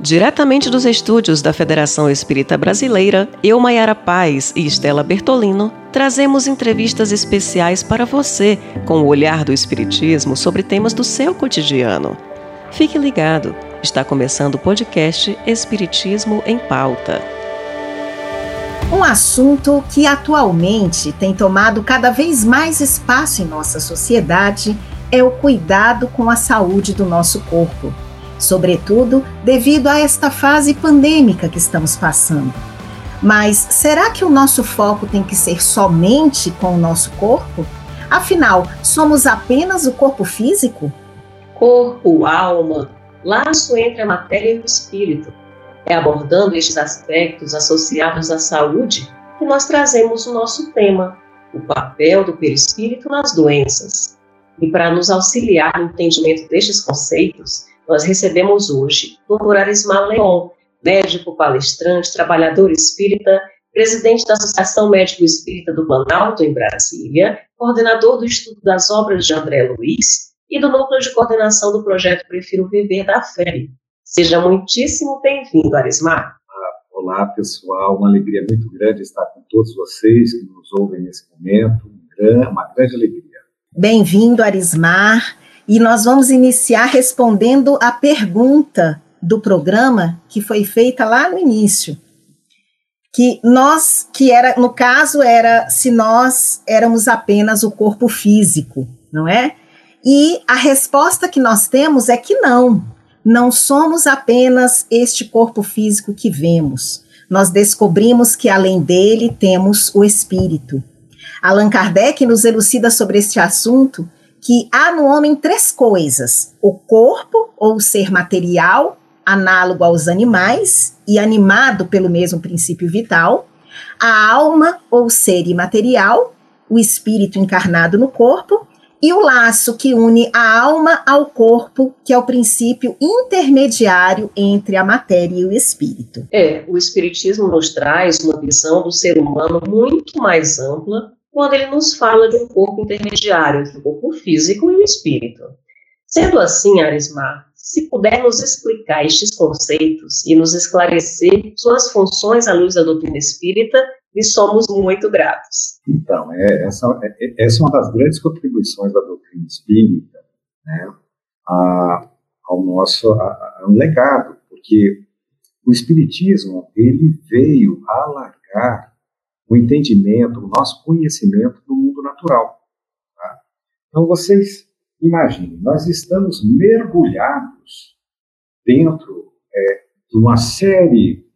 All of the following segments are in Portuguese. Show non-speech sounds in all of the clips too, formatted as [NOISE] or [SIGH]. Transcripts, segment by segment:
Diretamente dos estúdios da Federação Espírita Brasileira, eu, Maiara Paz e Estela Bertolino, trazemos entrevistas especiais para você com o olhar do Espiritismo sobre temas do seu cotidiano. Fique ligado, está começando o podcast Espiritismo em Pauta. Um assunto que atualmente tem tomado cada vez mais espaço em nossa sociedade é o cuidado com a saúde do nosso corpo sobretudo devido a esta fase pandêmica que estamos passando. Mas será que o nosso foco tem que ser somente com o nosso corpo? Afinal, somos apenas o corpo físico? Corpo, alma, laço entre a matéria e o espírito. É abordando estes aspectos associados à saúde que nós trazemos o nosso tema, o papel do perispírito nas doenças. E para nos auxiliar no entendimento destes conceitos, nós recebemos hoje o Dr. Arismar Leon, médico palestrante, trabalhador espírita, presidente da Associação Médico Espírita do Planalto, em Brasília, coordenador do estudo das obras de André Luiz e do núcleo de coordenação do projeto Prefiro Viver da FEB. Seja muitíssimo bem-vindo, Arismar. Olá, pessoal. Uma alegria muito grande estar com todos vocês que nos ouvem nesse momento. Uma grande alegria. Bem-vindo, Arismar. E nós vamos iniciar respondendo a pergunta do programa que foi feita lá no início. Que nós, que era, no caso, era se nós éramos apenas o corpo físico, não é? E a resposta que nós temos é que não. Não somos apenas este corpo físico que vemos. Nós descobrimos que além dele temos o espírito. Allan Kardec nos elucida sobre este assunto que há no homem três coisas: o corpo, ou ser material, análogo aos animais e animado pelo mesmo princípio vital, a alma, ou ser imaterial, o espírito encarnado no corpo, e o laço que une a alma ao corpo, que é o princípio intermediário entre a matéria e o espírito. É, o espiritismo nos traz uma visão do ser humano muito mais ampla quando ele nos fala de um corpo intermediário entre o corpo físico e o espírito. Sendo assim, Arismar, se pudermos explicar estes conceitos e nos esclarecer suas funções à luz da doutrina espírita, lhe somos muito gratos. Então, é, essa, é, essa é uma das grandes contribuições da doutrina espírita né, a, ao nosso a, a um legado, porque o espiritismo ele veio alargar o entendimento, o nosso conhecimento do mundo natural. Tá? Então, vocês imaginem, nós estamos mergulhados dentro é, de uma série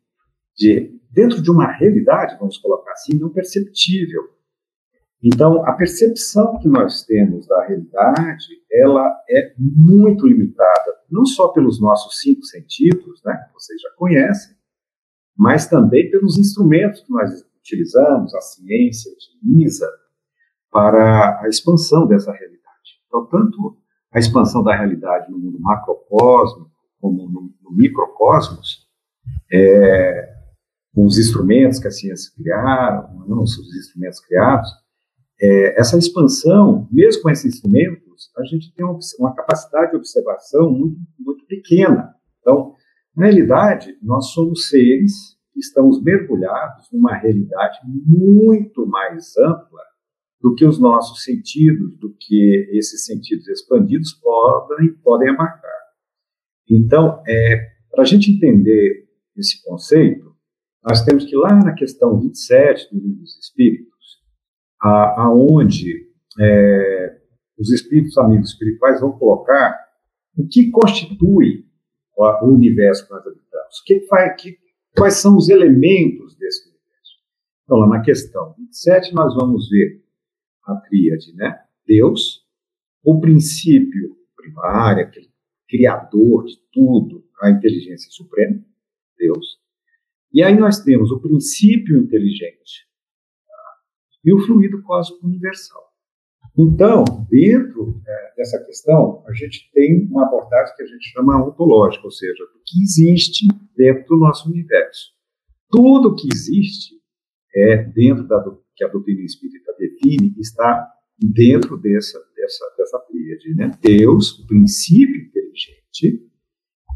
de. dentro de uma realidade, vamos colocar assim, não perceptível. Então, a percepção que nós temos da realidade, ela é muito limitada, não só pelos nossos cinco sentidos, né, que vocês já conhecem, mas também pelos instrumentos que nós utilizamos, a ciência utiliza para a expansão dessa realidade. Então, tanto a expansão da realidade no mundo macrocosmo como no, no microcosmos, é, com os instrumentos que a ciência criaram, não, os instrumentos criados, é, essa expansão, mesmo com esses instrumentos, a gente tem uma, uma capacidade de observação muito, muito pequena. Então, na realidade, nós somos seres estamos mergulhados numa realidade muito mais ampla do que os nossos sentidos, do que esses sentidos expandidos podem, podem abarcar. Então, é, para a gente entender esse conceito, nós temos que ir lá na questão 27 do Livro dos Espíritos, aonde é, os espíritos amigos espirituais vão colocar o que constitui o universo que nós habitamos, o que, faz, que, Quais são os elementos desse universo? Então, lá na questão 27, nós vamos ver a tríade, né? Deus, o princípio primário, aquele criador de tudo, a inteligência suprema, Deus. E aí nós temos o princípio inteligente tá? e o fluido cósmico universal. Então, dentro é, dessa questão, a gente tem uma abordagem que a gente chama ontológica, ou seja, o que existe dentro do nosso universo. Tudo que existe é dentro da que a doutrina espírita define está dentro dessa dessa dessa tríade, né? Deus, o princípio inteligente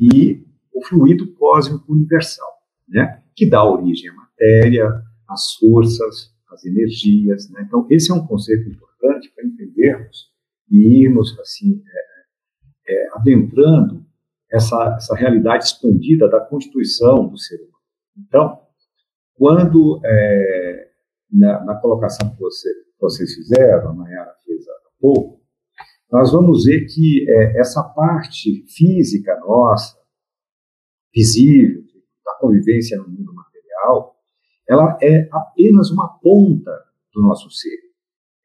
e o fluido cósmico universal, né? que dá origem à matéria, às forças, às energias. Né? Então, esse é um conceito importante para entendermos e irmos assim, é, é, adentrando essa, essa realidade expandida da constituição do ser humano. Então, quando, é, na, na, colocação que você, vocês fizeram, a Mayara fez há pouco, nós vamos ver que é, essa parte física nossa, visível, da convivência no mundo material, ela é apenas uma ponta do nosso ser.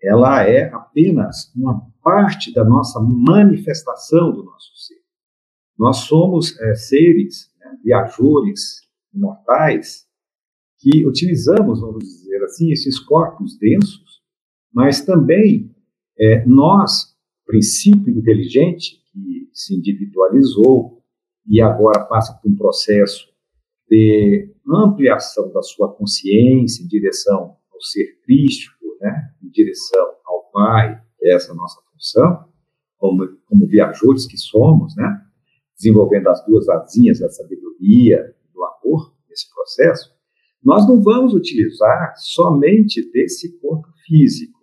Ela é apenas uma parte da nossa manifestação do nosso ser. Nós somos é, seres, né, viajores, imortais, que utilizamos, vamos dizer assim, esses corpos densos, mas também é, nós, princípio inteligente, que se individualizou e agora passa por um processo de ampliação da sua consciência em direção ao ser crístico, né, em direção ao Pai, é essa nossa função, como, como viajores que somos, né, desenvolvendo as duas asinhas da sabedoria e do amor nesse processo, nós não vamos utilizar somente desse corpo físico.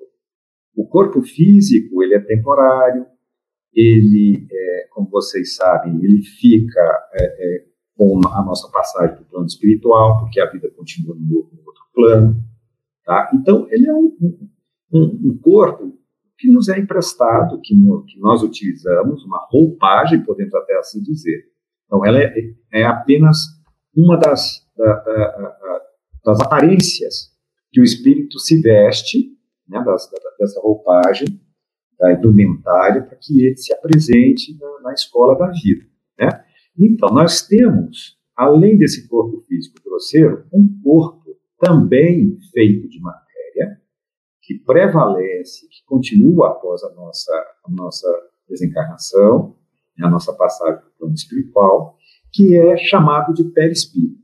O corpo físico, ele é temporário, ele, é, como vocês sabem, ele fica é, é, com a nossa passagem para o plano espiritual, porque a vida continua no, outro plano. Tá? Então, ele é um, um, um corpo que nos é emprestado, que, no, que, nós utilizamos, uma roupagem, podemos até assim dizer. Então, ela é, é apenas uma das, da, da, das aparências que o espírito se veste, né, das, dessa roupagem, da indumentária, para que ele se apresente na, na escola da vida. Né? Então, nós temos, além desse corpo físico grosseiro, um corpo também feito de matéria que prevalece, que continua após a nossa, a nossa desencarnação, né, a nossa passagem para o plano espiritual, que é chamado de perispírito.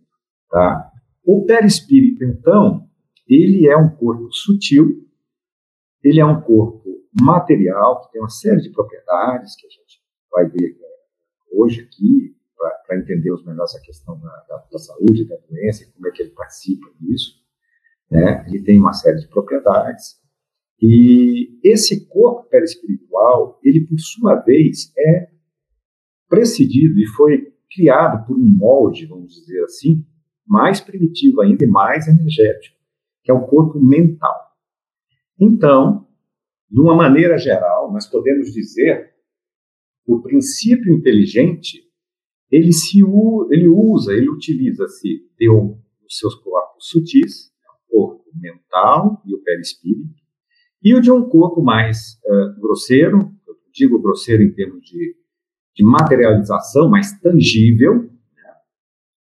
Tá? O perispírito, então, ele é um corpo sutil, ele é um corpo material, que tem uma série de propriedades que a gente vai ver é, hoje aqui, para entendermos melhor essa questão da, da, da saúde, da doença, e como é que ele participa disso né? Ele tem uma série de propriedades. E esse corpo perispiritual, ele por sua vez é precedido e foi criado por um molde, vamos dizer assim, mais primitivo ainda e mais energético, que é o corpo mental. Então, de uma maneira geral, nós podemos dizer que o princípio inteligente ele se ele usa, ele utiliza-se de os seus corpos sutis corpo mental e o perispírito, e o de um corpo mais uh, grosseiro, eu digo grosseiro em termos de, de materialização, mais tangível, né,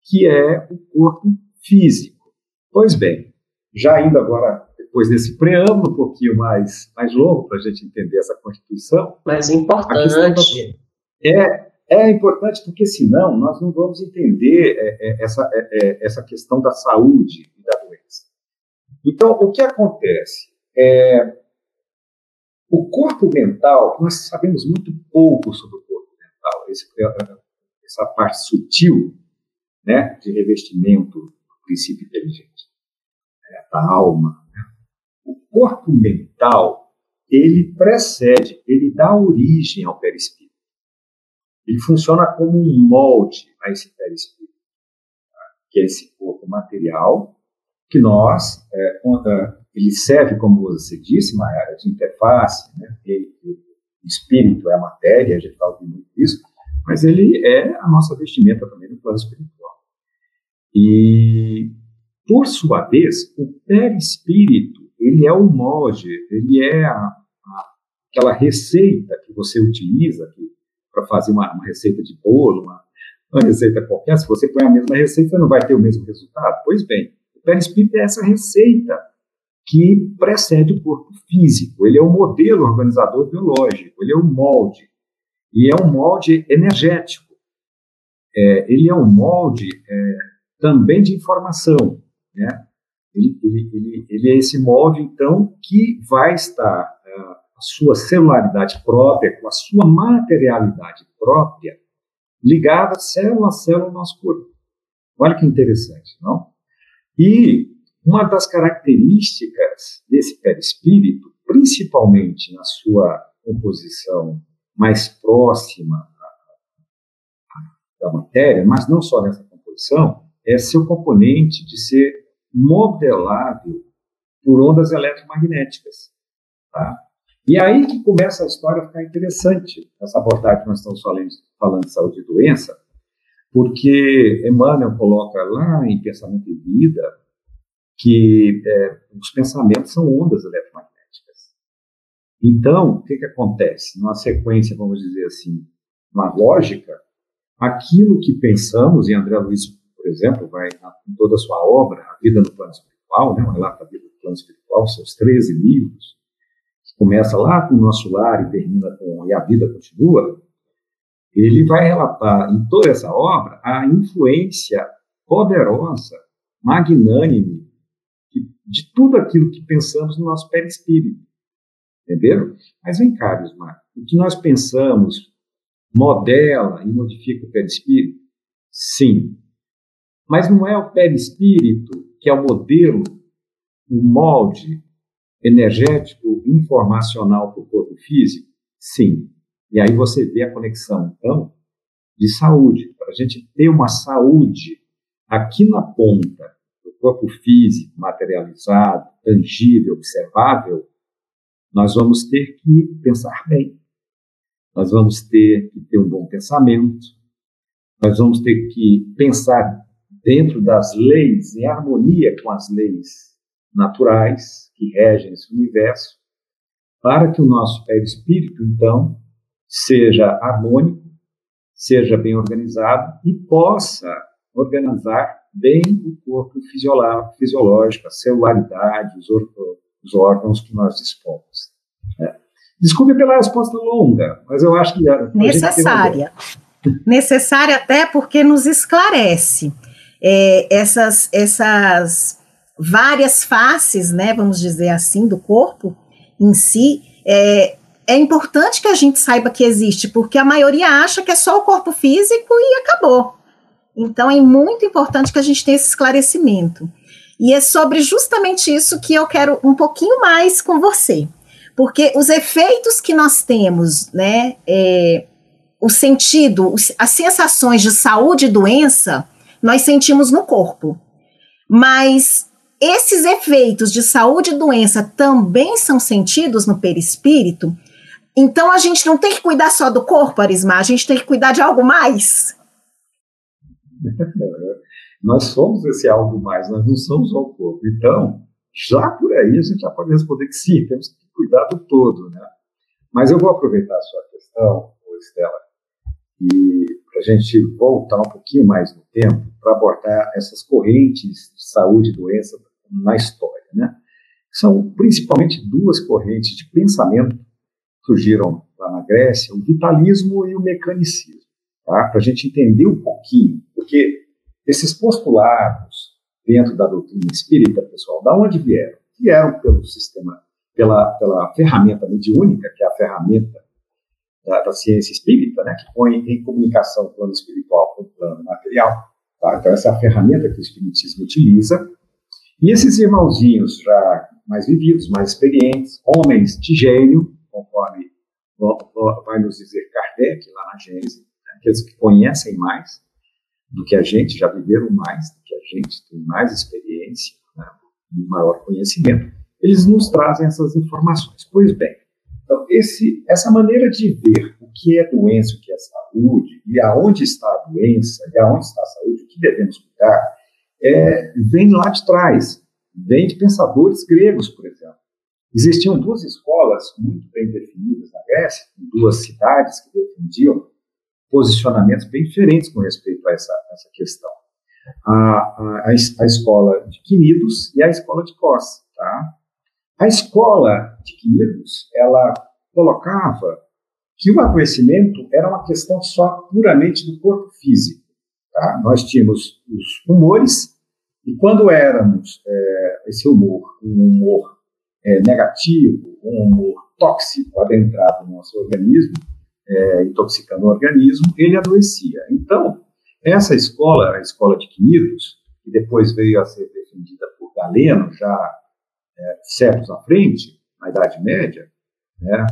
que é o corpo físico. Pois bem, já indo agora, depois desse preâmbulo um pouquinho mais, mais longo para a gente entender essa Constituição. Mais importante. É, é importante porque senão nós não vamos entender é, é, essa, é, essa questão da saúde e da doença. Então, o que acontece? É, o corpo mental, nós sabemos muito pouco sobre o corpo mental, esse, essa parte sutil né, de revestimento do princípio inteligente, né, da alma. Né? O corpo mental, ele precede, ele dá origem ao perispírito. Ele funciona como um molde a esse perispírito, tá? que é esse corpo material que nós, é, ele serve, como você disse, área de interface, né? Ele, o espírito é a matéria, a gente fala muito disso, mas ele é a nossa vestimenta também no plano espiritual. E, por sua vez, o perispírito, ele é o molde, ele é a, a, aquela receita que você utiliza para fazer uma, uma, receita de bolo, uma, uma receita qualquer. Se você põe a mesma receita, não vai ter o mesmo resultado. Pois bem, o perispírito é essa receita que precede o corpo físico. Ele é o modelo organizador biológico, ele é o molde. E é um molde energético. É, ele é um molde é, também de informação. Né? Ele, ele, ele, ele, é esse molde, então, que vai estar sua celularidade própria, com a sua materialidade própria, ligada célula a célula do nosso corpo. Olha que interessante, não? E uma das características desse perispírito, principalmente na sua composição mais próxima da matéria, mas não só nessa composição, é seu componente de ser modelável por ondas eletromagnéticas. Tá? E aí que começa a história a ficar interessante, essa abordagem que nós estamos falando, falando de saúde e doença, porque Emmanuel coloca lá em Pensamento e Vida que é, os pensamentos são ondas eletromagnéticas. Então, o que, que acontece? Numa sequência, vamos dizer assim, uma lógica, aquilo que pensamos, e André Luiz, por exemplo, vai em toda a sua obra, A Vida no Plano Espiritual, né, um relato da vida no plano espiritual, seus 13 livros, começa lá com o nosso lar e termina com E a Vida Continua, ele vai relatar em toda essa obra a influência poderosa, magnânime, de tudo aquilo que pensamos no nosso perispírito. Entenderam? Mas vem cá, Bismarck, o que nós pensamos modela e modifica o perispírito? Sim. Mas não é o perispírito que é o modelo, o molde energético informacional para o corpo físico? Sim. E aí você vê a conexão, então, de saúde. Para a gente ter uma saúde aqui na ponta do corpo físico, materializado, tangível, observável, nós vamos ter que pensar bem. Nós vamos ter que ter um bom pensamento. Nós vamos ter que pensar dentro das leis, em harmonia com as leis naturais que regem esse universo, para que o nosso perispírito, então, seja harmônico, seja bem organizado e possa organizar bem o corpo fisiológico, a celularidade, os, os órgãos que nós dispomos. É. Desculpe pela resposta longa, mas eu acho que. Necessária. Necessária até porque nos esclarece é, essas, essas várias faces, né, vamos dizer assim, do corpo em si. É, é importante que a gente saiba que existe, porque a maioria acha que é só o corpo físico e acabou. Então é muito importante que a gente tenha esse esclarecimento. E é sobre justamente isso que eu quero um pouquinho mais com você. Porque os efeitos que nós temos, né, é, o sentido, as sensações de saúde e doença, nós sentimos no corpo. Mas esses efeitos de saúde e doença também são sentidos no perispírito. Então a gente não tem que cuidar só do corpo, Arismar, a gente tem que cuidar de algo mais. [LAUGHS] nós somos esse algo mais, nós não somos só o corpo. Então, já por aí a gente já pode responder que sim, temos que cuidar do todo, né? Mas eu vou aproveitar a sua questão, Estela, e para a gente voltar um pouquinho mais no tempo para abordar essas correntes de saúde e doença na história, né? São principalmente duas correntes de pensamento que surgiram lá na Grécia, o vitalismo e o mecanicismo, tá? Para a gente entender um pouquinho, porque esses postulados dentro da doutrina espírita, pessoal, da onde vieram? Vieram pelo sistema, pela, pela ferramenta mediúnica, que é a ferramenta da, da ciência espírita, né, que põe em comunicação o plano espiritual com o plano material. Tá? Então, essa é a ferramenta que o espiritismo utiliza. E esses irmãozinhos já mais vividos, mais experientes, homens de gênio, conforme vai nos dizer Kardec lá na Gênesis, aqueles que conhecem mais, do que a gente, já viveram mais do que a gente, têm mais experiência, né, maior conhecimento, eles nos trazem essas informações. Pois bem, então esse, essa maneira de ver o que é doença, o que é saúde, e aonde está a doença, e aonde está a saúde, o que devemos cuidar, é, vem lá de trás, vem de pensadores gregos, por exemplo. Existiam duas escolas muito bem definidas na Grécia, duas cidades que defendiam posicionamentos bem diferentes com respeito a essa, essa questão. A, a, a, escola de Quinidos e a escola de Cos. Tá? A escola de Quinidos, ela colocava que o adoecimento era uma questão só puramente do corpo físico. Tá? Nós tínhamos os humores, e quando éramos é, esse humor, um humor é, negativo, um humor tóxico adentrado no nosso organismo, é, intoxicando o organismo, ele adoecia. Então, essa escola, a escola de Quinidos, que depois veio a ser defendida por Galeno, já é, séculos à frente, na Idade Média, né,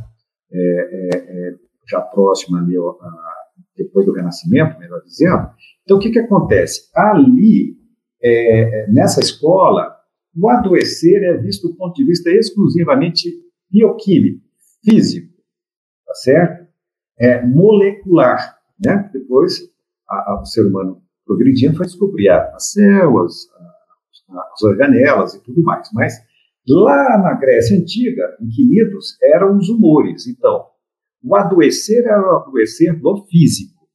é, é, é já próxima ali, a, depois do Renascimento, melhor dizendo. Então, o que, que acontece? Ali, é, nessa escola, o adoecer é visto do ponto de vista exclusivamente bioquímico, físico, tá certo? É molecular, né? Depois, a, a, o ser humano progredindo foi descobrir as células, as organelas e tudo mais. Mas lá na Grécia Antiga, em Quinidos, eram os humores. Então, o adoecer era o adoecer do físico,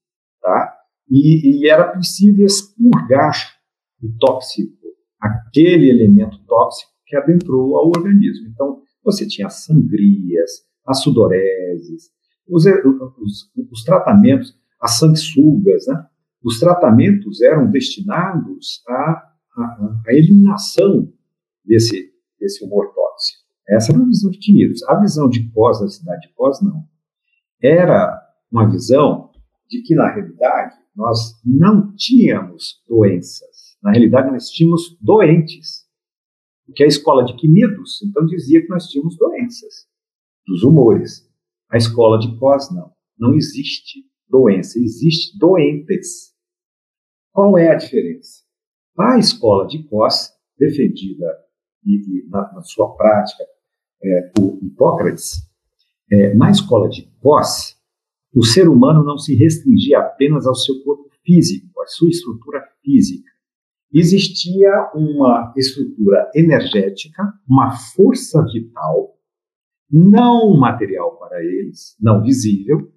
tá? E, e era possível expurgar o tóxico, aquele elemento tóxico que adentrou ao organismo. Então, você tinha as sangrias, as sudoreses, os, os, os tratamentos, as sanguessugas, né? Os tratamentos eram destinados à, à, à eliminação desse, desse humor tóxico. Essa era a visão de Quinidos. A visão de Cos, da cidade de Cos, não. Era uma visão de que, na realidade, nós não tínhamos doenças. Na realidade, nós tínhamos doentes. Porque a escola de Quinidos, então, dizia que nós tínhamos doenças dos humores. A escola de Cos, não. Não existe doença, existe doentes. Qual é a diferença? A escola de Cos, defendida e, e na, na, sua prática é, por Hipócrates, é, na escola de Cos, o ser humano não se restringia apenas ao seu corpo físico, à sua estrutura física. Existia uma estrutura energética, uma força vital, não material para eles, não visível,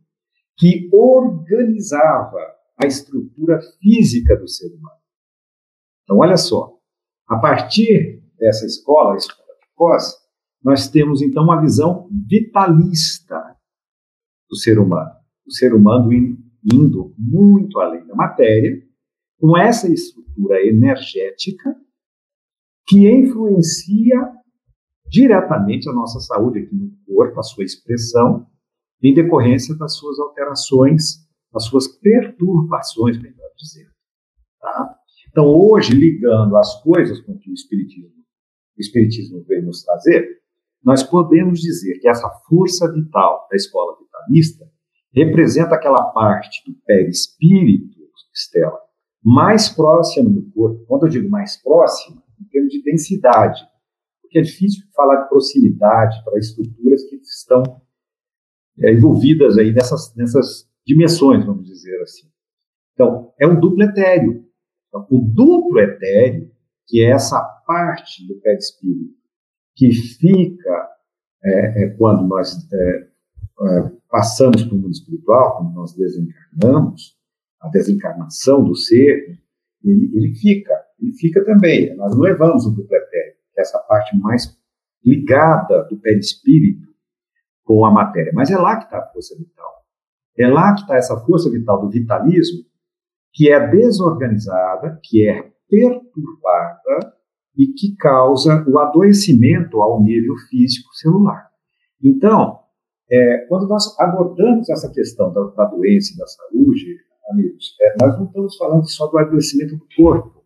que organizava a estrutura física do ser humano. Então, olha só, a partir dessa escola, a escola de Cos, nós temos então uma visão vitalista do ser humano. O ser humano indo muito além da matéria, com essa estrutura energética que influencia diretamente a nossa saúde aqui no corpo, a sua expressão, em decorrência das suas alterações, das suas perturbações, melhor dizendo. Tá? Então, hoje, ligando as coisas com que o Espiritismo, o Espiritismo veio nos trazer, nós podemos dizer que essa força vital da escola vitalista representa aquela parte do perispírito, Estela, mais próxima do corpo. Quando eu digo mais próxima, em termos de densidade, porque é difícil falar de proximidade para estruturas que estão é, envolvidas aí nessas, nessas dimensões, vamos dizer assim. Então, é um duplo etéreo. Então, o duplo etéreo, que é essa parte do perispírito que fica é, é, quando nós é, é, passamos para o mundo espiritual, quando nós desencarnamos, a desencarnação do ser, ele, ele fica, ele fica também. Nós não levamos o duplo etéreo, que é essa parte mais ligada do perispírito com a matéria. Mas é lá que está a força vital. É lá que está essa força vital do vitalismo, que é desorganizada, que é perturbada e que causa o adoecimento ao nível físico celular. Então, é, quando nós abordamos essa questão da, da doença e da saúde, amigos, é, nós não estamos falando só do adoecimento do corpo.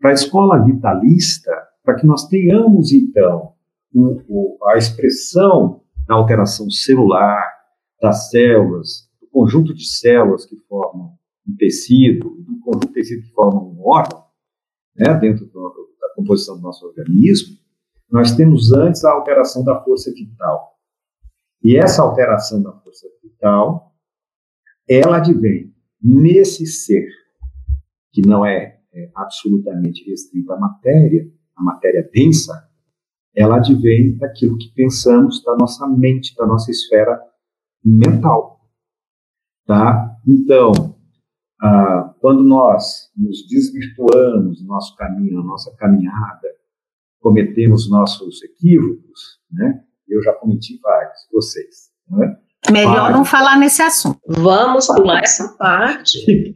Para a escola vitalista, para que nós tenhamos, então, o, o, a expressão da alteração celular, das células, do conjunto de células que formam um tecido, do conjunto de tecido que formam um órgão, né, dentro do, composição do nosso organismo, nós temos antes a alteração da força vital. E essa alteração da força vital, ela advém nesse ser, que não é, é absolutamente restrito à matéria, a matéria densa, ela advém daquilo que pensamos, da nossa mente, da nossa esfera mental. Tá? Então, ah, quando nós nos desvirtuamos no nosso caminho, na nossa caminhada, cometemos nossos equívocos, né? Eu já cometi vários, vocês. Né? Melhor não falar nesse assunto. Vamos pular essa parte. [LAUGHS]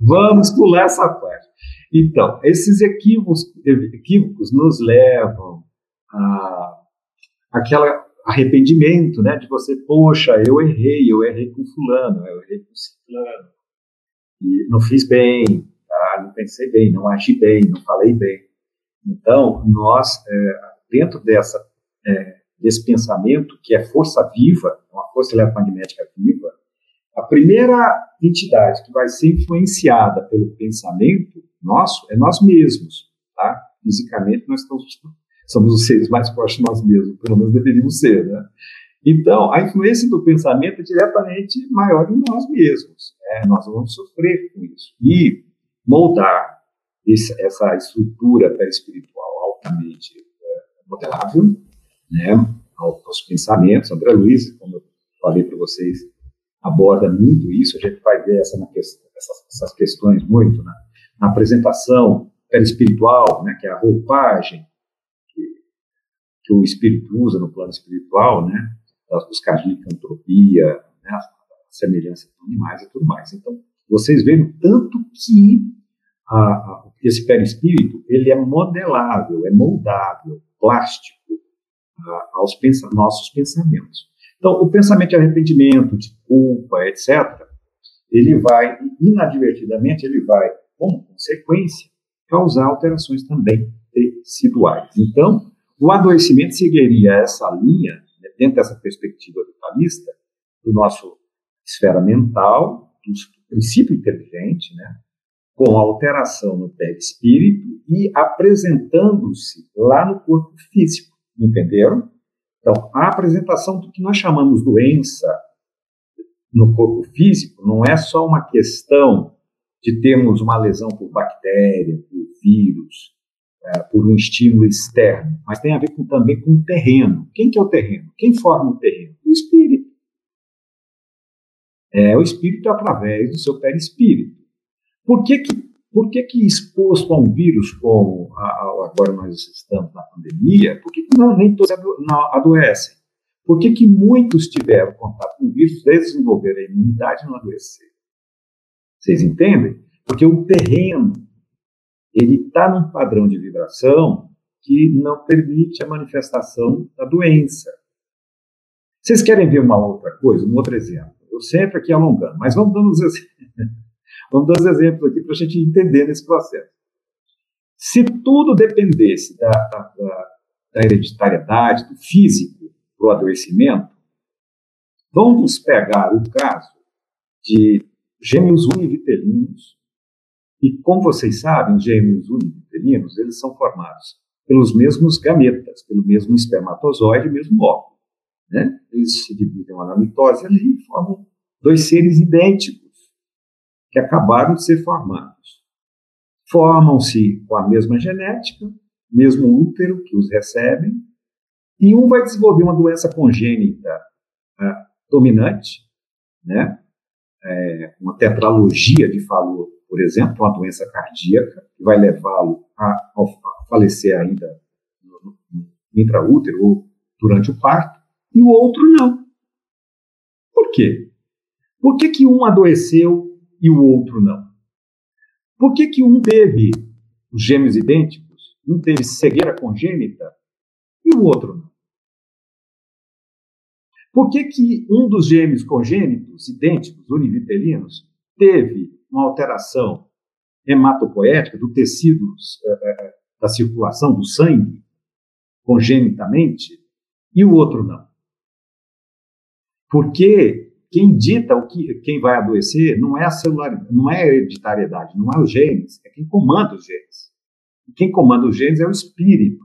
Vamos pular essa parte. Então, esses equívocos, equívocos nos levam a aquela arrependimento, né, de você, poxa, eu errei, eu errei com fulano, eu errei com ciclano, e não fiz bem, tá? não pensei bem, não agi bem, não falei bem. Então, nós, é, dentro dessa, é, desse pensamento, que é força viva, uma força eletromagnética viva, a primeira entidade que vai ser influenciada pelo pensamento nosso é nós mesmos, tá? Fisicamente, nós estamos, somos os seres mais próximos de nós mesmos, pelo menos deveríamos ser, né? Então, a influência do pensamento é diretamente maior em nós mesmos. Né? Nós vamos sofrer com isso. E moldar esse, essa estrutura espiritual altamente é, modelável, né, aos pensamentos. André Luiz, como eu falei para vocês, aborda muito isso. A gente vai ver essa, essas, essas, questões muito na, na apresentação espiritual, né, que é a roupagem que, que o espírito usa no plano espiritual, né, das buscar licantropia, né, a semelhança com animais e tudo mais. Então, vocês veem tanto que a, a, esse perispírito ele é modelável, é moldável, plástico aos pens nossos pensamentos. Então, o pensamento de arrependimento, de culpa, etc., ele vai, inadvertidamente, ele vai, como consequência, causar alterações também teciduais. Então, o adoecimento seguiria essa linha, né, dentro dessa perspectiva vitalista, do nosso esfera mental, do princípio inteligente, né, com alteração no perispírito e apresentando-se lá no corpo físico. Entenderam? Então, a apresentação do que nós chamamos doença no corpo físico não é só uma questão de termos uma lesão por bactéria, por vírus, é, por um estímulo externo, mas tem a ver com, também com o terreno. Quem que é o terreno? Quem forma o terreno? O espírito. É o espírito através do seu perispírito. Por que que, por que, que exposto a um vírus como a, a, agora nós estamos na pandemia, por que, que não, nem todos ado, não, adoecem? Por que, que muitos tiveram contato com vírus, desenvolveram a imunidade e não adoeceram? Vocês entendem? Porque o terreno ele está num padrão de vibração que não permite a manifestação da doença. Vocês querem ver uma outra coisa, um outro exemplo? Eu sempre aqui alongando, mas vamos dando os exemplos. [LAUGHS] Vamos dar os exemplos aqui para a gente entender nesse processo. Se tudo dependesse da, da, da hereditariedade, do físico, para o adoecimento, vamos pegar o caso de gêmeos univitelinos, e como vocês sabem, os gêmeos univitelinos, eles são formados pelos mesmos gametas, pelo mesmo espermatozoide mesmo óvulo. Né? Eles se dividem na mitose ali e formam dois seres idênticos que acabaram de ser formados. Formam-se com a mesma genética, mesmo útero que os recebem, e um vai desenvolver uma doença congênita uh, dominante, né? É, uma tetralogia de Fallot, por exemplo, uma doença cardíaca, que vai levá-lo a, a, falecer ainda no, no intraútero ou durante o parto, e o outro não. Por quê? Por que, que um adoeceu e o outro não? Por que, que um teve os gêmeos idênticos, um teve cegueira congênita e o outro não? Por que, que um dos gêmeos congênitos, idênticos, univitelinos, teve uma alteração hematopoética do tecido é, da circulação do sangue, congenitamente, e o outro não? Porque quem dita o que, quem vai adoecer não é a celular, não é a hereditariedade, não é os genes, é quem comanda os genes. Quem comanda os genes é o espírito.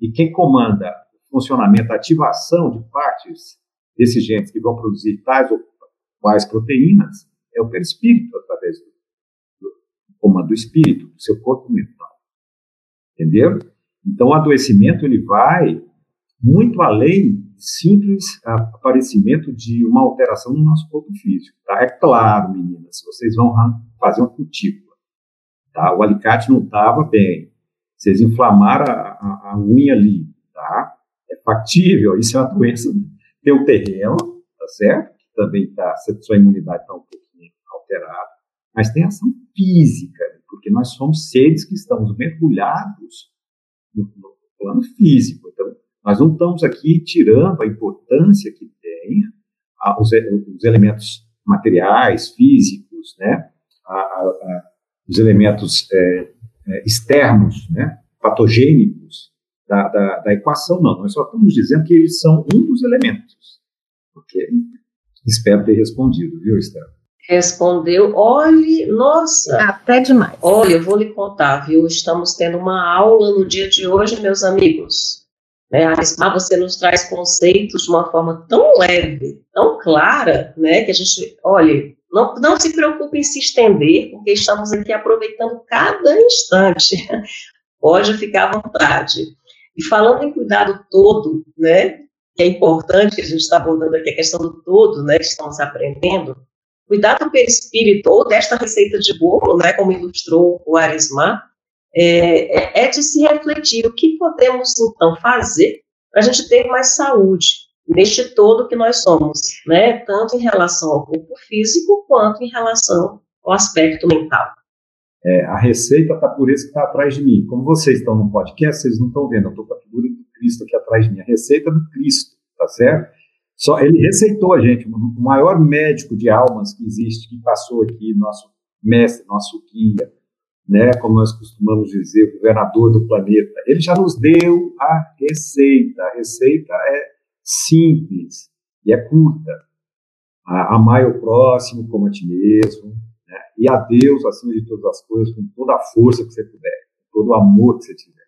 E quem comanda o funcionamento, a ativação de partes desses genes que vão produzir tais ou quais proteínas é o perispírito, através do, do comando do espírito, do seu corpo mental. Entendeu? Então, o adoecimento ele vai muito além simples aparecimento de uma alteração no nosso corpo físico. Tá? É claro, meninas, vocês vão fazer uma cutícula. Tá? O alicate não estava bem. Vocês inflamaram a, a, a, unha ali. Tá? É factível, isso é uma doença. [LAUGHS] Tem o terreno, tá certo? Que também está, sua imunidade está um pouquinho alterada. Mas tem ação física, porque nós somos seres que estamos mergulhados no, no plano físico. Então, nós não estamos aqui tirando a importância que tem os, os elementos materiais, físicos, né? a, os elementos é, é, externos, né, patogênicos da, da, da, equação, não. Nós só estamos dizendo que eles são um dos elementos. Ok? Espero ter respondido, viu, Estela? Respondeu, olhe, nossa. Até demais. Olha, eu vou lhe contar, viu? Estamos tendo uma aula no dia de hoje, meus amigos. Né, a você nos traz conceitos de uma forma tão leve, tão clara, né, que a gente, olha, não, não se preocupe em se estender, porque estamos aqui aproveitando cada instante. [LAUGHS] Pode ficar à vontade. E falando em cuidado todo, né, que é importante, que a gente está abordando aqui a questão do todo, né, que estamos aprendendo, cuidado do perispírito, ou desta receita de bolo, né, como ilustrou o Arismar, é, é, é de se refletir o que podemos, então, fazer para a gente ter mais saúde, neste todo que nós somos, né? Tanto em relação ao corpo físico quanto em relação ao aspecto mental. É, a receita está por isso que está atrás de mim. Como vocês estão no podcast, vocês não estão vendo, eu estou com a figura do Cristo aqui atrás de mim. A receita do Cristo, tá certo? Só ele receitou a gente, o maior médico de almas que existe, que passou aqui, nosso mestre, nosso guia, né, como nós costumamos dizer, o governador do planeta. Ele já nos deu a receita. A receita é simples e é curta. Amar o próximo como a ti mesmo, né? e a Deus acima de todas as coisas, com toda a força que você puder, com todo o amor que você tiver.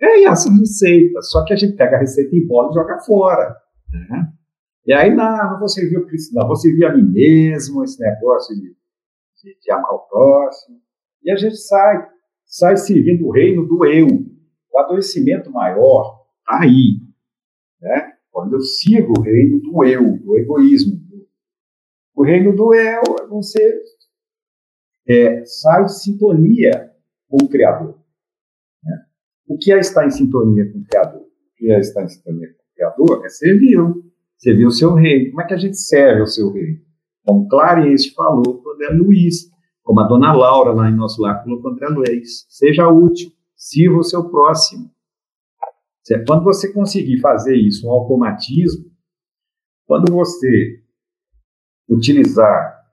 É essa receita, só que a gente pega a receita em bola e joga fora. Né? E aí, não, não vou servir o Cristo, não, vou servir a mim mesmo, esse negócio de, de, de amar o próximo. E a gente sai, sai servindo o reino do eu. O adoecimento maior está aí. Né? Quando eu sigo o reino do eu, do egoísmo. O reino do eu é você é, sai de sintonia com o Criador. Né? O que é estar em sintonia com o Criador? O que é estar em sintonia com o Criador é servir. Servir o seu reino. Como é que a gente serve o seu reino? Como Clarice falou quando é Luiz, como a dona Laura lá em nosso lar colocou André Luiz. Seja útil, sirva o seu próximo. Quando você conseguir fazer isso, um automatismo, quando você utilizar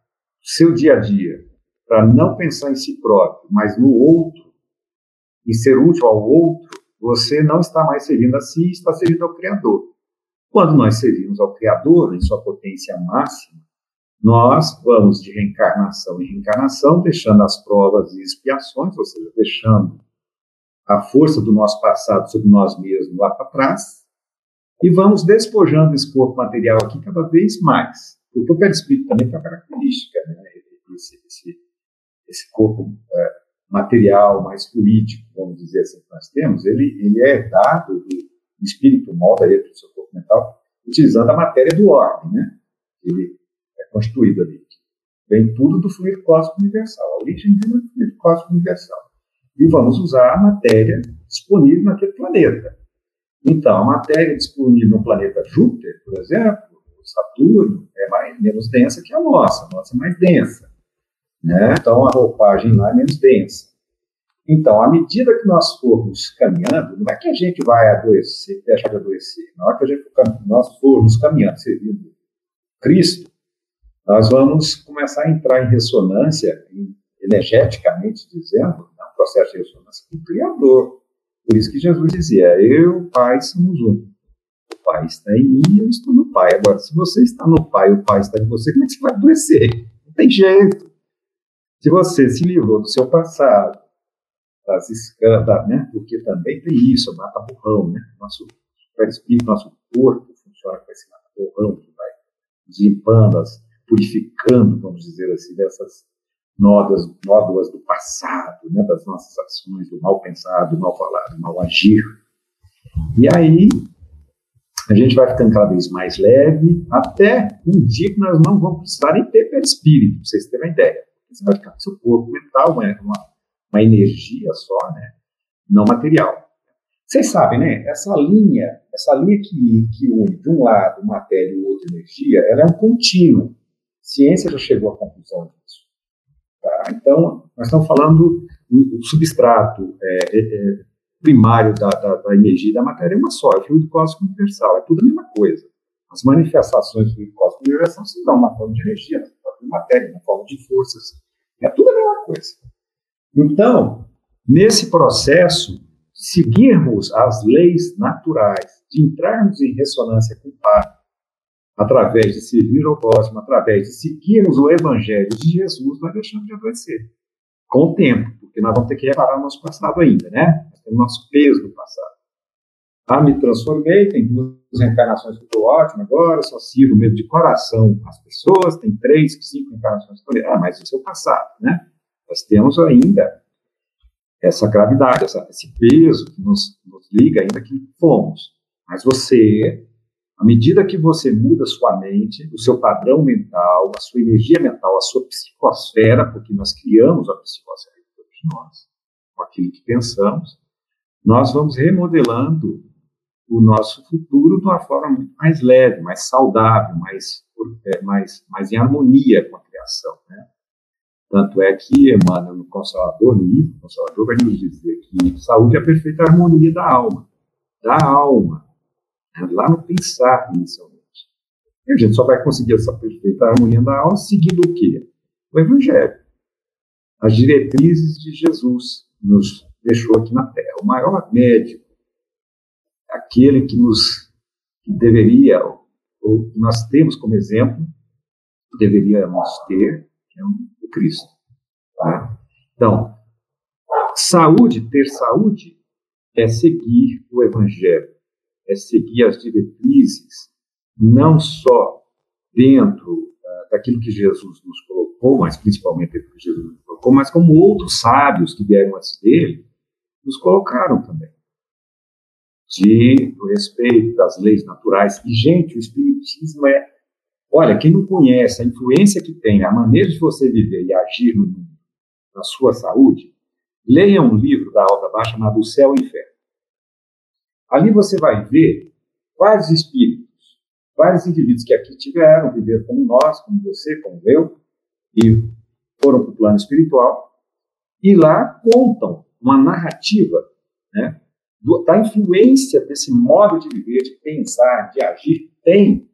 o seu dia a dia para não pensar em si próprio, mas no outro, e ser útil ao outro, você não está mais servindo a si, está servindo ao Criador. Quando nós servimos ao Criador em sua potência máxima, nós vamos de reencarnação em reencarnação, deixando as provas e expiações, ou seja, deixando a força do nosso passado sobre nós mesmos lá para trás e vamos despojando esse corpo material aqui cada vez mais. Porque o perispírito também tem uma característica, né? esse, esse, esse corpo é, material mais político, vamos dizer assim, que nós temos, ele, ele é dado, do espírito molda dentro do seu corpo mental, utilizando a matéria do ordem, né? Ele constituído ali. Vem tudo do fluido cósmico universal. A origem vem do fluido cósmico universal e vamos usar a matéria disponível naquele planeta. Então, a matéria disponível no planeta Júpiter, por exemplo, Saturno, é mais, menos densa que a nossa, a nossa é mais densa. Né? Então, a roupagem lá é menos densa. Então, à medida que nós formos caminhando, não é que a gente vai adoecer, deixar de adoecer. Na hora que a gente, nós formos caminhando, servindo Cristo, nós vamos começar a entrar em ressonância, energeticamente dizendo, processo de ressonância com o Criador. Por isso que Jesus dizia: Eu Pai somos um. O Pai está em mim eu estou no Pai. Agora, se você está no Pai o Pai está em você, como é que você vai adoecer? Não tem jeito. Se você se livrou do seu passado, das escadas, né? porque também tem isso, mata burrão, né? Nosso espírito, nosso corpo funciona com esse mata burrão que vai limpando, purificando, vamos dizer assim, dessas nódoas, nódoas do passado, né, das nossas ações, do mal pensado, do mal falado, do mal agir. E aí a gente vai ficando cada vez mais leve, até um dia que nós não vamos precisar nem ter perispírito, para vocês terem uma ideia. Você vai ficar com seu corpo mental, uma, uma, uma energia só, né, não material. Vocês sabem, né? Essa linha, essa linha que, que une de um lado matéria e outro energia, ela é um contínuo. Ciência já chegou à conclusão disso. Tá? Então, nós estamos falando o, substrato é, é, é, primário da, da, da, energia e da matéria é uma só, é o fluido cósmico universal, é tudo a mesma coisa. As manifestações do fluido cósmico universal se dão uma forma de energia, na forma de matéria, na forma de forças. É tudo a mesma coisa. Então, nesse processo, seguirmos as leis naturais, de entrarmos em ressonância com o Pai, através de servir ao próximo, através de seguirmos o Evangelho de Jesus, nós deixamos de adoecer. Com o tempo, porque nós vamos ter que reparar o nosso passado ainda, né? Nós temos nosso peso do passado. Ah, me transformei, tem duas reencarnações que estou ótimo agora, só sirvo mesmo de coração às pessoas, tem três, cinco encarnações que estou Ah, mas isso é o passado, né? Nós temos ainda essa gravidade, essa, esse peso que nos, nos liga ainda que fomos. Mas você, à medida que você muda sua mente, o seu padrão mental, a sua energia mental, a sua psicosfera, porque nós criamos a psicosfera de nós, com aquilo que pensamos, nós vamos remodelando o nosso futuro de uma forma muito mais leve, mais saudável, mais, é, mais, mais em harmonia com a criação. Né? Tanto é que Emmanuel, no Consolador, no livro Consolador, vai nos dizer que saúde é a perfeita harmonia da alma, da alma, né? lá no pensar inicialmente. E a gente só vai conseguir essa perfeita harmonia da alma seguindo o quê? O Evangelho. As diretrizes de Jesus nos deixou aqui na Terra. O maior médico aquele que nos que deveria, ou nós temos como exemplo, deveríamos ter, que é o Cristo. Tá? Então, saúde, ter saúde, é seguir o Evangelho, é seguir as diretrizes, não só dentro uh, daquilo que Jesus nos colocou, mas principalmente dentro que Jesus nos colocou, mas como outros sábios que vieram antes dele, nos colocaram também de, do respeito das leis naturais. E, gente, o Espiritismo é. Olha, quem não conhece a influência que tem, a maneira de você viver e agir no mundo, na sua saúde, leia um livro da obra baixa chamado O Céu e o Inferno. Ali você vai ver vários espíritos, vários indivíduos que aqui tiveram, viveram como nós, como você, como eu, e foram para o plano espiritual, e lá contam uma narrativa né, da influência desse modo de viver, de pensar, de agir, tem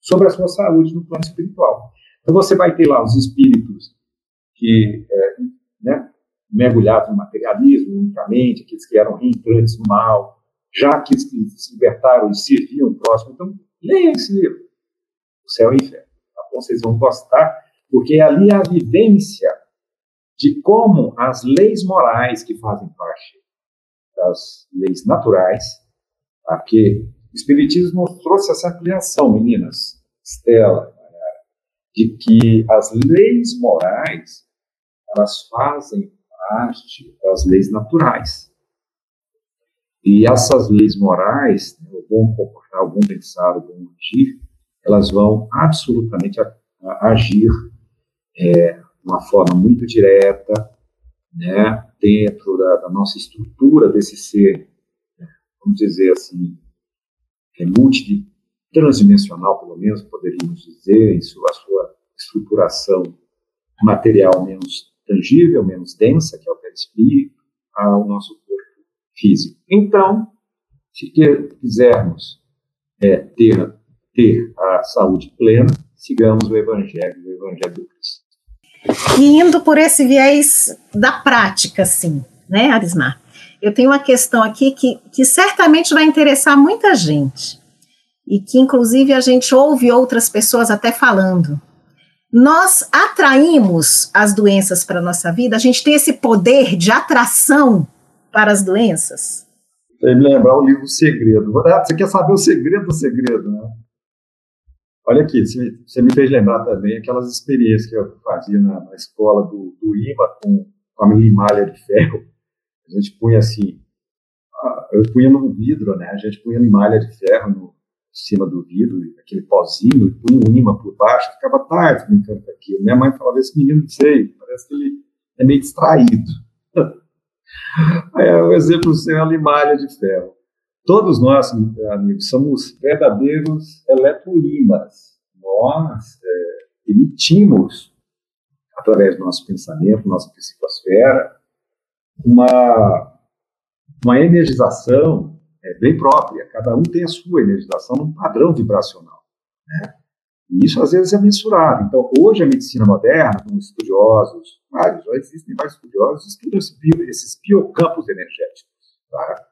sobre a sua saúde no plano espiritual. Então você vai ter lá os espíritos que, é, né, mergulhados no materialismo unicamente, aqueles que eram reentrantes mal, já que se libertaram e serviam o próximo. Então, leia esse livro, O Céu e o Inferno. Tá bom? Vocês vão gostar, porque ali é a vivência de como as leis morais que fazem parte das leis naturais, tá? porque o Espiritismo nos trouxe essa ampliação, meninas, Estela, de que as leis morais, elas fazem parte das leis naturais. E essas leis morais, né, o bom comportar, o bom pensar, o bom agir, elas vão absolutamente a, a agir é, de uma forma muito direta, né, dentro da, da nossa estrutura desse ser, né, vamos dizer assim, é multitransdimensional, pelo menos poderíamos dizer, em sua, sua estruturação material menos tangível, menos densa, que é o perispírito, ao nosso físico. Então, se quisermos é, ter, ter a saúde plena, sigamos o Evangelho, o Evangelho do Cristo. E indo por esse viés da prática, sim, né, Arismar? Eu tenho uma questão aqui que, que certamente vai interessar muita gente, e que inclusive a gente ouve outras pessoas até falando. Nós atraímos as doenças para a nossa vida, a gente tem esse poder de atração para as doenças? Tem me lembrar o livro Segredo. Ah, você quer saber o segredo do segredo, né? Olha aqui, você me fez lembrar também aquelas experiências que eu fazia na, na escola do, do IMA com, com a minha malha de ferro. A gente punha assim, eu punha no vidro, né? A gente punha malha de ferro no, em cima do vidro, aquele pozinho, e punha um imã por baixo, ficava tarde brincando com aquilo. Minha mãe falava, esse menino, não sei, parece que ele é meio distraído. Aí, o exemplo seu é a limalha de ferro. Todos nós, amigos, somos verdadeiros eletroímãs. Nós é, emitimos, através do nosso pensamento, nossa psicosfera, uma, uma energização é, bem própria. Cada um tem a sua energização num padrão vibracional. Né? E isso às vezes é mensurado. Então, hoje a medicina moderna, com estudiosos, vários, já existem vários estudiosos, estudam esses, bio, esses biocampos energéticos. Tá?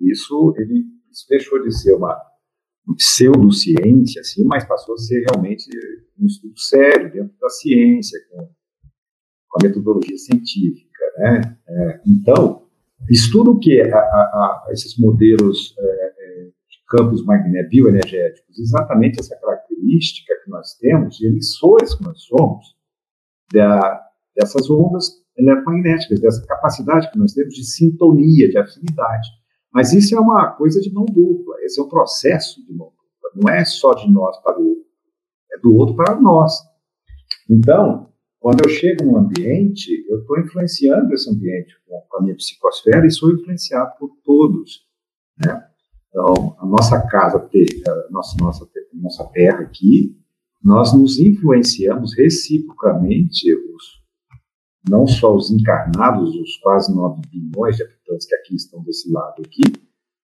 Isso, ele, isso deixou de ser uma, pseudociência, assim, mas passou a ser realmente um estudo sério dentro da ciência, com, com a metodologia científica. Né? É, então, estuda o que a, a, a, esses modelos é, é, de campos bioenergéticos, exatamente essa característica que nós temos, de emissores que nós somos, da, dessas ondas eletromagnéticas, dessa capacidade que nós temos de sintonia, de afinidade. Mas isso é uma coisa de mão dupla, esse é um processo de mão dupla, não é só de nós para o outro, é do outro para nós. Então, quando eu chego num ambiente, eu estou influenciando esse ambiente com a minha psicosfera e sou influenciado por todos. Né? Então, a nossa casa, a nossa, nossa, nossa terra aqui, nós nos influenciamos reciprocamente, os, não só os encarnados, os quase 9 bilhões de habitantes que aqui estão desse lado aqui,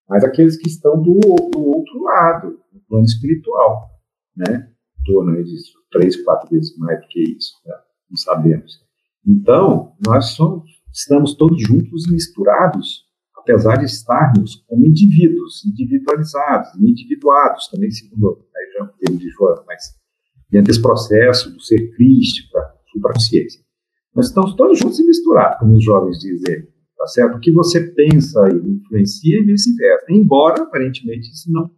mas aqueles que estão do, do outro lado, no plano espiritual, né? Em torno disso, três, quatro vezes mais do que isso, né? não sabemos. Então, nós somos, estamos todos juntos misturados, apesar de estarmos como indivíduos, individualizados, individuados, também segundo a já termo de João, mas dentro desse processo do ser crístico, da supraconsciência. Nós estamos todos juntos e misturados, como os jovens dizem, tá certo? O que você pensa e influencia e vice-versa. Embora, aparentemente, isso não,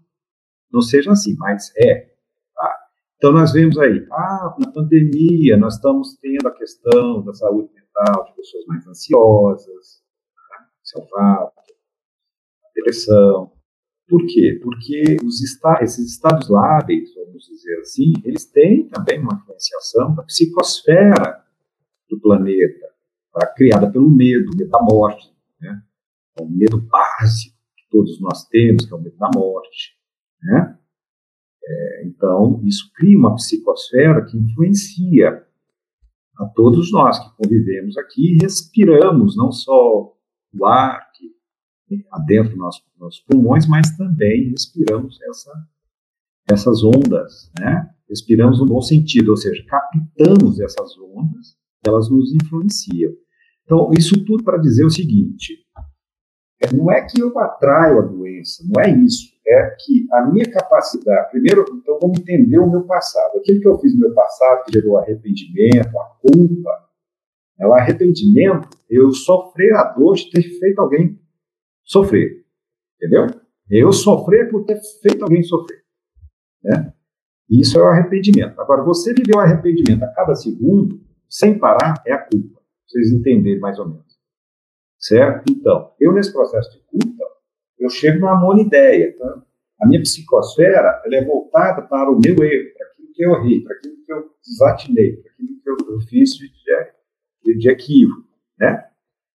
não seja assim, mas é. Tá? Então, nós vemos aí, ah, na pandemia, nós estamos tendo a questão da saúde mental de pessoas mais ansiosas, tá? Depressão. Por quê? Porque esta esses estados lábeis, vamos dizer assim, eles têm também uma influenciação da psicosfera do planeta, tá? criada pelo medo, medo da morte, né? É o medo básico que todos nós temos, que é o medo da morte, né? É, então, isso cria uma psicosfera que influencia a todos nós que convivemos aqui e respiramos não só o ar que adentro dos nossos, nossos pulmões, mas também respiramos essa, essas ondas, né? Respiramos no bom sentido, ou seja, captamos essas ondas, elas nos influenciam. Então, isso tudo para dizer o seguinte: é, não é que eu atraio a doença, não é isso. É que a minha capacidade. Primeiro, então, vamos entender o meu passado. Aquilo que eu fiz no meu passado, que gerou arrependimento, a culpa. É o arrependimento, eu sofrer a dor de ter feito alguém sofrer. Entendeu? Eu sofrer por ter feito alguém sofrer. Né? Isso é o arrependimento. Agora, você viver o arrependimento a cada segundo, sem parar, é a culpa. Vocês entenderem mais ou menos. Certo? Então, eu nesse processo de culpa, eu chego numa monideia. Tá? A minha psicosfera ela é voltada para o meu erro, para aquilo que eu errei, para aquilo que eu desatinei, para aquilo que eu, eu fiz de, de, de equívoco. Né?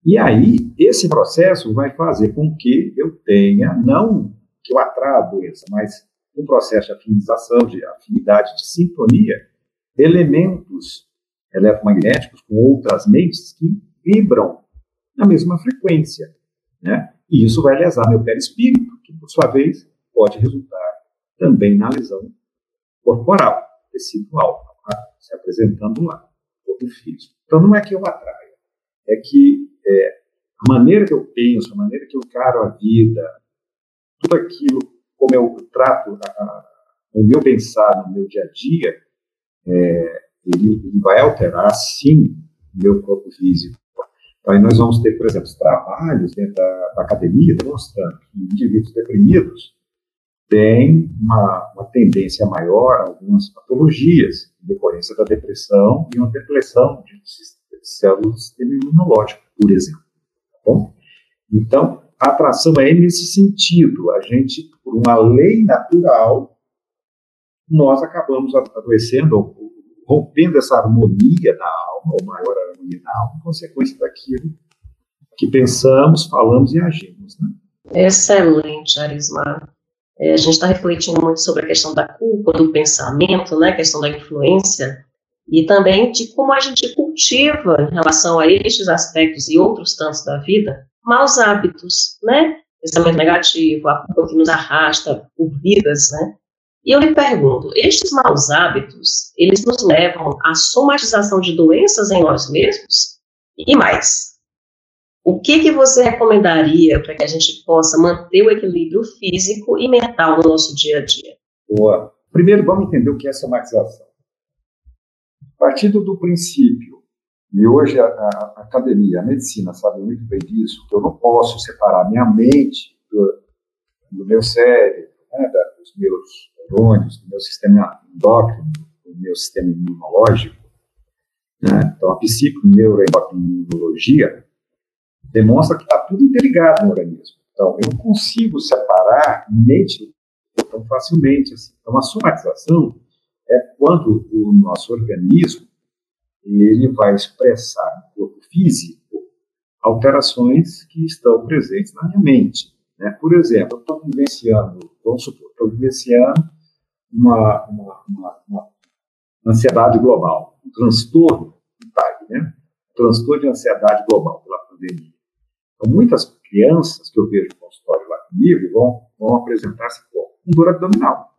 E aí, esse processo vai fazer com que eu tenha, não que eu atraia a doença, mas um processo de afinização, de afinidade, de sintonia, elementos eletromagnéticos com outras mentes que vibram na mesma frequência. Né? E isso vai lesar meu perispírito, que, por sua vez, pode resultar também na lesão corporal, tecidual, tá? se apresentando lá, corpo físico. Então, não é que eu atraia, é que é, a maneira que eu penso, a maneira que eu encaro a vida, tudo aquilo, como eu trato a, a, o meu pensar no meu dia a dia, é, ele, ele, vai alterar, sim, o meu corpo físico. Então, aí nós vamos ter, por exemplo, trabalhos dentro da, da academia demonstrando que indivíduos deprimidos têm uma, uma tendência maior a algumas patologias, decorrência da depressão e uma depressão de, de células do sistema imunológico por exemplo. Tá bom? Então, a atração é nesse sentido. A gente, por uma lei natural, nós acabamos adoecendo, rompendo essa harmonia da alma, ou maior harmonia da alma, consequência daquilo que pensamos, falamos e agimos. Né? Excelente, Arismar. É, a gente está refletindo muito sobre a questão da culpa, do pensamento, né, a questão da influência, e também de como a gente cultiva em relação a estes aspectos e outros tantos da vida, maus hábitos, né? Pensamento negativo, a culpa que nos arrasta por vidas, né? E eu lhe pergunto, estes maus hábitos, eles nos levam à somatização de doenças em nós mesmos? E mais, o que, que você recomendaria para que a gente possa manter o equilíbrio físico e mental no nosso dia a dia? Boa. Primeiro, vamos entender o que é somatização. Partindo do princípio, e hoje a, a, academia, a medicina sabe muito bem disso, que eu não posso separar minha mente do, do meu cérebro, né, dos meus neurônios, do meu sistema endócrino, do meu sistema imunológico. Né? Então, a psiconeuroendocrinologia demonstra que está tudo interligado no organismo. Então, eu não consigo separar mente tão facilmente. Assim. Então, a somatização é quando o nosso organismo ele vai expressar no corpo físico alterações que estão presentes na minha mente. Né? Por exemplo, eu estou vivenciando, vamos supor, estou vivenciando uma, uma, uma, uma, ansiedade global, um transtorno né? Um transtorno de ansiedade global pela pandemia. Então, muitas crianças que eu vejo no consultório lá comigo vão, vão apresentar-se com dor abdominal.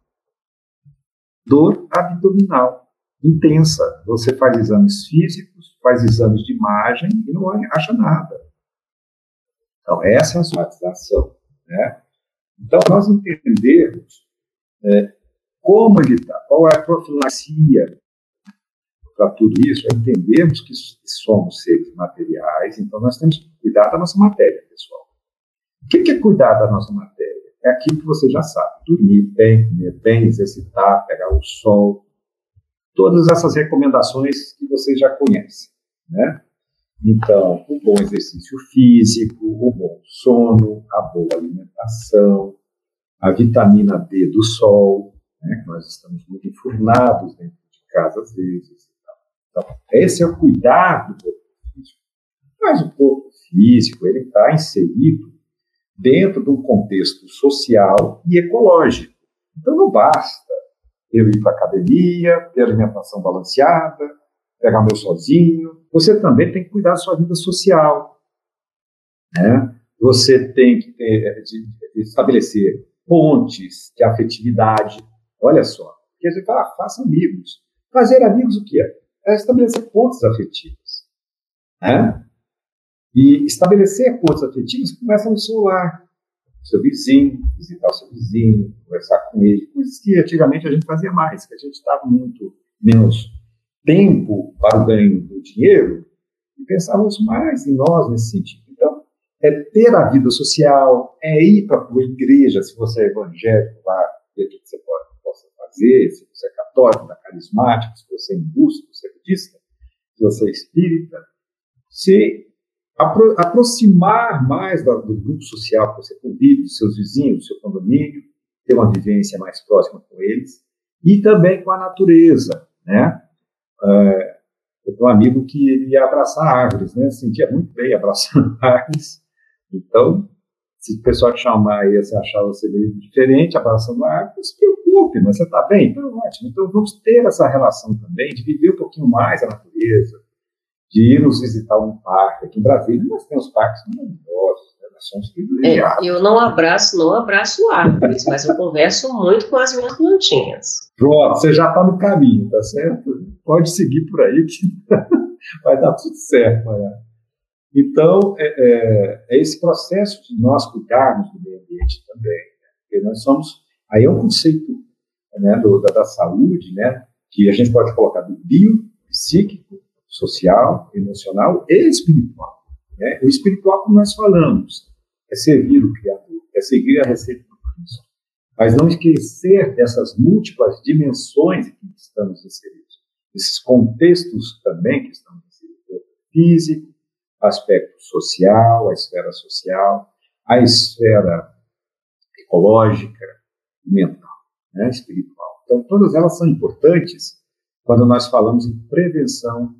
Dor abdominal intensa. Você faz exames físicos, faz exames de imagem e não acha nada. Então, essa é a somatização. Né? Então, nós entendemos é, como ele está, qual é a profilaxia para tudo isso, entendermos que somos seres materiais, então nós temos que cuidar da nossa matéria, pessoal. O que é cuidar da nossa matéria? É aquilo que você já sabe: dormir bem, comer bem, exercitar, pegar o sol, todas essas recomendações que você já conhece, né? Então, o bom exercício físico, o bom sono, a boa alimentação, a vitamina D do sol, né? Nós estamos muito enfurnados dentro de casa às vezes. Então, esse é o cuidar do corpo físico. Mas o corpo físico, ele está inserido dentro de um contexto social e ecológico. Então, não basta eu ir para a academia, ter alimentação balanceada, pegar meu sozinho. Você também tem que cuidar da sua vida social. Né? Você tem que ter, de, de estabelecer pontes de afetividade. Olha só, a gente fala, ah, faça amigos. Fazer amigos o que é? é estabelecer pontos afetivos. Né? E estabelecer pontos afetivos começa no celular. Seu vizinho, visitar o seu vizinho, conversar com ele, coisas que antigamente a gente fazia mais, que a gente estava muito menos tempo para o ganho do dinheiro e pensávamos mais em nós nesse sentido. Então, é ter a vida social, é ir para a igreja, se você é evangélico, lá, ver o que você pode, possa fazer, se você é católico, da carismático, se você é hindu, se você é budista, se você é espírita, se apro aproximar mais do, do, grupo social que você convive, dos seus vizinhos, do seu condomínio, ter uma vivência mais próxima com eles, e também com a natureza, né? É, eu tenho um amigo que ele ia abraçar árvores, né? Sentia muito bem abraçando [LAUGHS] árvores. Então, se o pessoal te chamar e você achar você meio diferente, abraçando árvores, se preocupe, mas você está bem? Então, ótimo. Então, vamos ter essa relação também, de viver um pouquinho mais a natureza, de ir nos visitar um parque. Aqui em Brasília, nós temos parques maravilhosos, né? nós somos privilegiados. É, eu não abraço, não abraço árvores, mas eu converso muito com as minhas plantinhas. Pronto, você já está no caminho, tá certo? Pode seguir por aí que [LAUGHS] vai dar tudo certo, Maria. Então, é, é, é, esse processo de nós cuidarmos do meio ambiente também, né? porque nós somos, aí é um conceito né, do, da, da, saúde, né, que a gente pode colocar do bio, psíquico, social, emocional e espiritual. Né? O espiritual, como nós falamos, é servir o Criador, é seguir a receita do Cristo, mas não esquecer dessas múltiplas dimensões que estamos inseridos, esses contextos também que estamos inseridos, físico, aspecto social, a esfera social, a esfera ecológica, mental, né, espiritual. Então, todas elas são importantes quando nós falamos em prevenção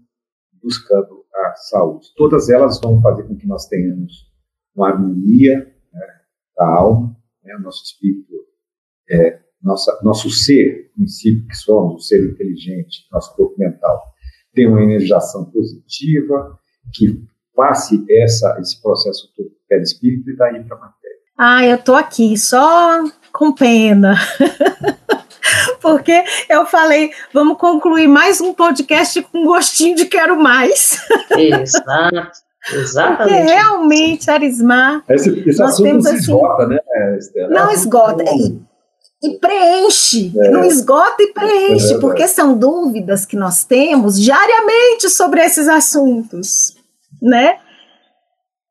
buscando a saúde. Todas elas vão fazer com que nós tenhamos uma harmonia né, da alma, né, nosso espírito, é, nossa, nosso ser, princípio que somos, o ser inteligente, nosso corpo mental, tem uma energização positiva, que passe essa, esse processo todo pelo espírito e daí para a matéria. Ah, eu estou aqui só com pena. [LAUGHS] Porque eu falei, vamos concluir mais um podcast com gostinho de quero mais. Exato. Exatamente. Porque realmente, Arismar. Esse, esse nós assunto temos, assim, esgota, né, Estela? Não É esgota. E, e preenche, É. não esgota e É preenche, verdade. porque são dúvidas que nós temos diariamente sobre esses assuntos, né?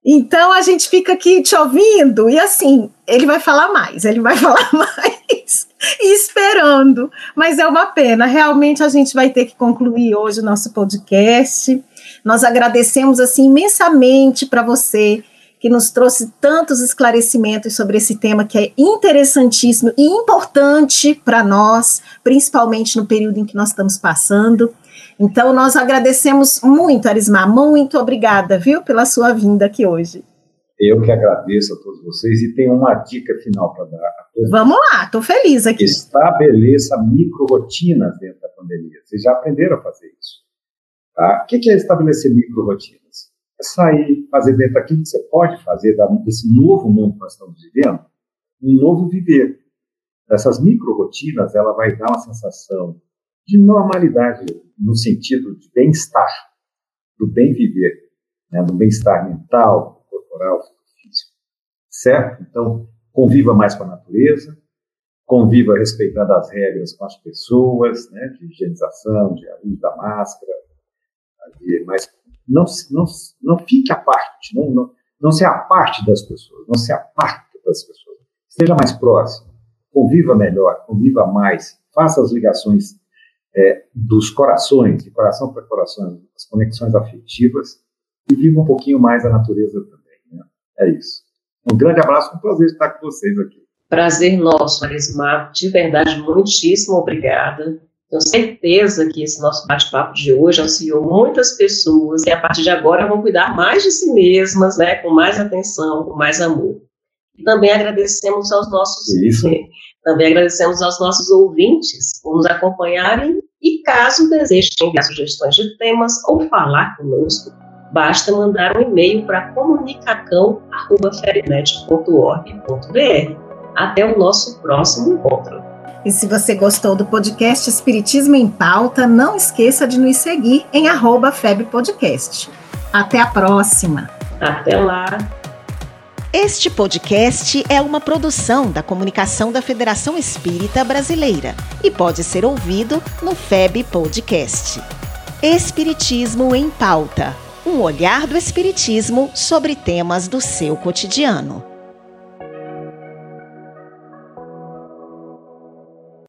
Então a gente fica aqui te ouvindo e assim, ele vai falar mais, ele vai [LAUGHS] falar mais e esperando. Mas é uma pena, realmente a gente vai ter que concluir hoje o nosso podcast. Nós agradecemos assim imensamente para você que nos trouxe tantos esclarecimentos sobre esse tema que é interessantíssimo e importante para nós, principalmente no período em que nós estamos passando. Então, nós agradecemos muito, Arismar, muito obrigada, viu, pela sua vinda aqui hoje. Eu que agradeço a todos vocês e tenho uma dica final para dar a todos. Vamos lá, estou feliz aqui. Estabeleça microrotinas dentro da pandemia. Vocês já aprenderam a fazer isso. Tá? O que é estabelecer microrotinas? É sair, fazer dentro daquilo que você pode fazer, desse novo mundo que nós estamos vivendo, um novo viver. Essas microrotinas, ela vai dar uma sensação de normalidade, no sentido de bem-estar, do bem viver, né? do bem-estar mental, corporal, físico. Certo? Então, conviva mais com a natureza, conviva respeitando as regras com as pessoas, né, de higienização, de uso da máscara, mas não, não, não fique à parte, não, não, não se aparte das pessoas, não se aparte das pessoas. Esteja mais próximo, conviva melhor, conviva mais, faça as ligações é, dos corações, de coração para coração, as conexões afetivas, e viva um pouquinho mais a natureza também. Né? É isso. Um grande abraço, um prazer estar com vocês aqui. Prazer nosso, Arismar. De verdade, muitíssimo obrigada. Tenho certeza que esse nosso bate-papo de hoje auxiliou muitas pessoas que a partir de agora vão cuidar mais de si mesmas, né, com mais atenção, com mais amor. E também agradecemos aos nossos Isso. Também agradecemos aos nossos ouvintes por nos acompanharem e caso desejem enviar sugestões de temas ou falar conosco, basta mandar um e-mail para comunicacão@ferinet.org.br. Até o nosso próximo encontro. E se você gostou do podcast Espiritismo em Pauta, não esqueça de nos seguir em arroba FebPodcast. Até a próxima! Até lá. Este podcast é uma produção da Comunicação da Federação Espírita Brasileira e pode ser ouvido no FEB Podcast. Espiritismo em Pauta um olhar do Espiritismo sobre temas do seu cotidiano.